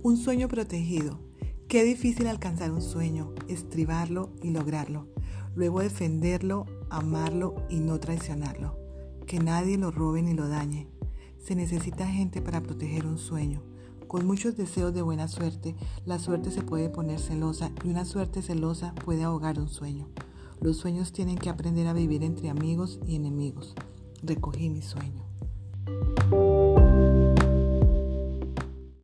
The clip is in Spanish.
Un sueño protegido. Qué difícil alcanzar un sueño, estribarlo y lograrlo. Luego defenderlo, amarlo y no traicionarlo. Que nadie lo robe ni lo dañe. Se necesita gente para proteger un sueño. Con muchos deseos de buena suerte, la suerte se puede poner celosa y una suerte celosa puede ahogar un sueño. Los sueños tienen que aprender a vivir entre amigos y enemigos. Recogí mi sueño.